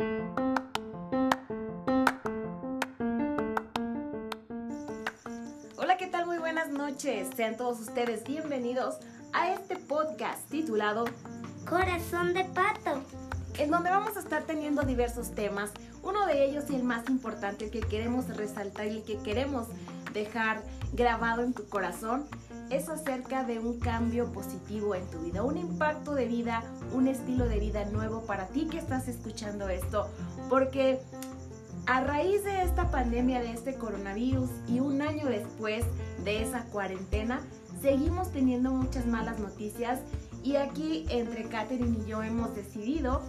Hola, ¿qué tal? Muy buenas noches. Sean todos ustedes bienvenidos a este podcast titulado Corazón de pato. en donde vamos a estar teniendo diversos temas. Uno de ellos y el más importante, el que queremos resaltar y el que queremos dejar grabado en tu corazón, es acerca de un cambio positivo en tu vida, un impacto de vida, un estilo de vida nuevo para ti que estás escuchando esto. Porque a raíz de esta pandemia, de este coronavirus y un año después de esa cuarentena, seguimos teniendo muchas malas noticias y aquí entre Katherine y yo hemos decidido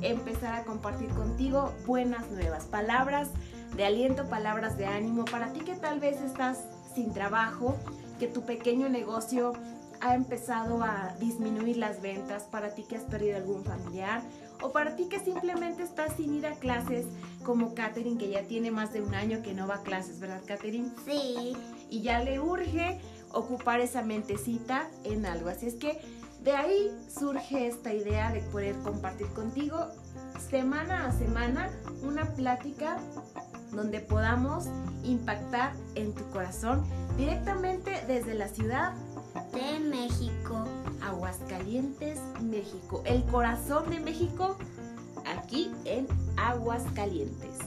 empezar a compartir contigo buenas nuevas, palabras de aliento, palabras de ánimo para ti que tal vez estás sin trabajo, que tu pequeño negocio ha empezado a disminuir las ventas, para ti que has perdido algún familiar o para ti que simplemente estás sin ir a clases como Katherine que ya tiene más de un año que no va a clases, ¿verdad Katherine? Sí. y ya le urge ocupar esa mentecita en algo. Así es que de ahí surge esta idea de poder compartir contigo semana a semana una plática donde podamos impactar en tu corazón directamente desde la ciudad De México. Aguascalientes, México. El corazón de México aquí en Aguascalientes.